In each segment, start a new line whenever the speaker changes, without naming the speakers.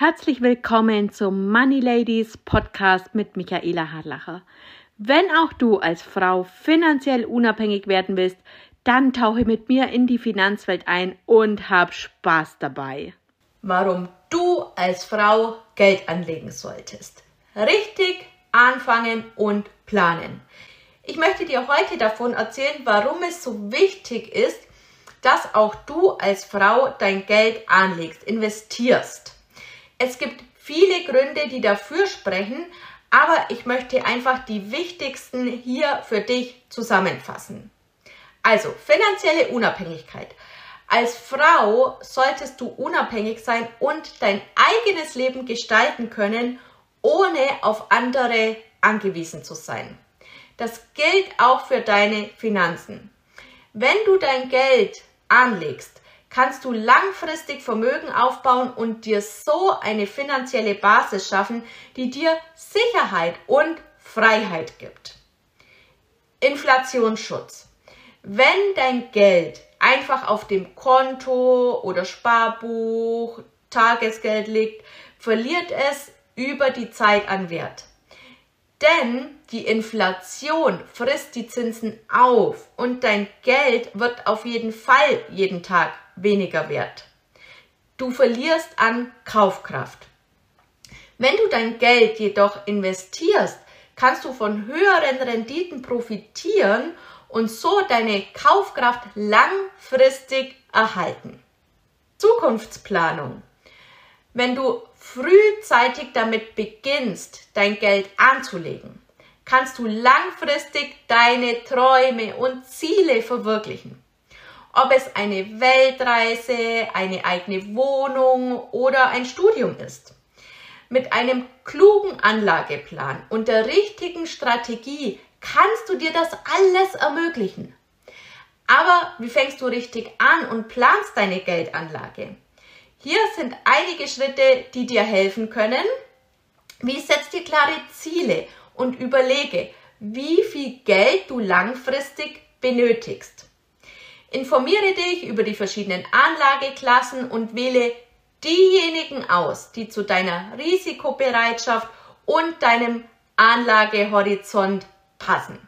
Herzlich willkommen zum Money Ladies Podcast mit Michaela Harlacher. Wenn auch du als Frau finanziell unabhängig werden willst, dann tauche mit mir in die Finanzwelt ein und hab Spaß dabei.
Warum du als Frau Geld anlegen solltest. Richtig anfangen und planen. Ich möchte dir heute davon erzählen, warum es so wichtig ist, dass auch du als Frau dein Geld anlegst, investierst. Es gibt viele Gründe, die dafür sprechen, aber ich möchte einfach die wichtigsten hier für dich zusammenfassen. Also, finanzielle Unabhängigkeit. Als Frau solltest du unabhängig sein und dein eigenes Leben gestalten können, ohne auf andere angewiesen zu sein. Das gilt auch für deine Finanzen. Wenn du dein Geld anlegst, kannst du langfristig Vermögen aufbauen und dir so eine finanzielle Basis schaffen, die dir Sicherheit und Freiheit gibt. Inflationsschutz. Wenn dein Geld einfach auf dem Konto oder Sparbuch, Tagesgeld liegt, verliert es über die Zeit an Wert. Denn die Inflation frisst die Zinsen auf und dein Geld wird auf jeden Fall jeden Tag weniger wert. Du verlierst an Kaufkraft. Wenn du dein Geld jedoch investierst, kannst du von höheren Renditen profitieren und so deine Kaufkraft langfristig erhalten. Zukunftsplanung. Wenn du frühzeitig damit beginnst, dein Geld anzulegen, kannst du langfristig deine Träume und Ziele verwirklichen. Ob es eine Weltreise, eine eigene Wohnung oder ein Studium ist. Mit einem klugen Anlageplan und der richtigen Strategie kannst du dir das alles ermöglichen. Aber wie fängst du richtig an und planst deine Geldanlage? Hier sind einige Schritte, die dir helfen können. Wie setzt dir klare Ziele und überlege, wie viel Geld du langfristig benötigst. Informiere dich über die verschiedenen Anlageklassen und wähle diejenigen aus, die zu deiner Risikobereitschaft und deinem Anlagehorizont passen.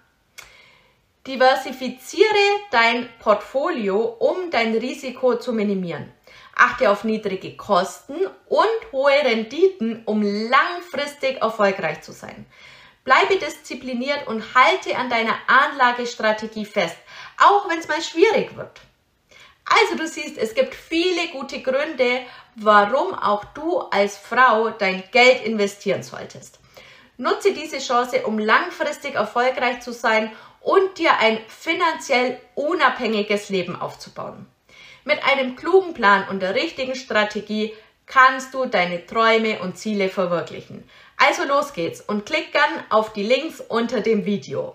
Diversifiziere dein Portfolio, um dein Risiko zu minimieren. Achte auf niedrige Kosten und hohe Renditen, um langfristig erfolgreich zu sein. Bleibe diszipliniert und halte an deiner Anlagestrategie fest, auch wenn es mal schwierig wird. Also du siehst, es gibt viele gute Gründe, warum auch du als Frau dein Geld investieren solltest. Nutze diese Chance, um langfristig erfolgreich zu sein und dir ein finanziell unabhängiges Leben aufzubauen. Mit einem klugen Plan und der richtigen Strategie kannst du deine Träume und Ziele verwirklichen. Also los geht's und klick gern auf die Links unter dem Video.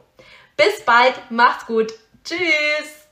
Bis bald, macht's gut, tschüss!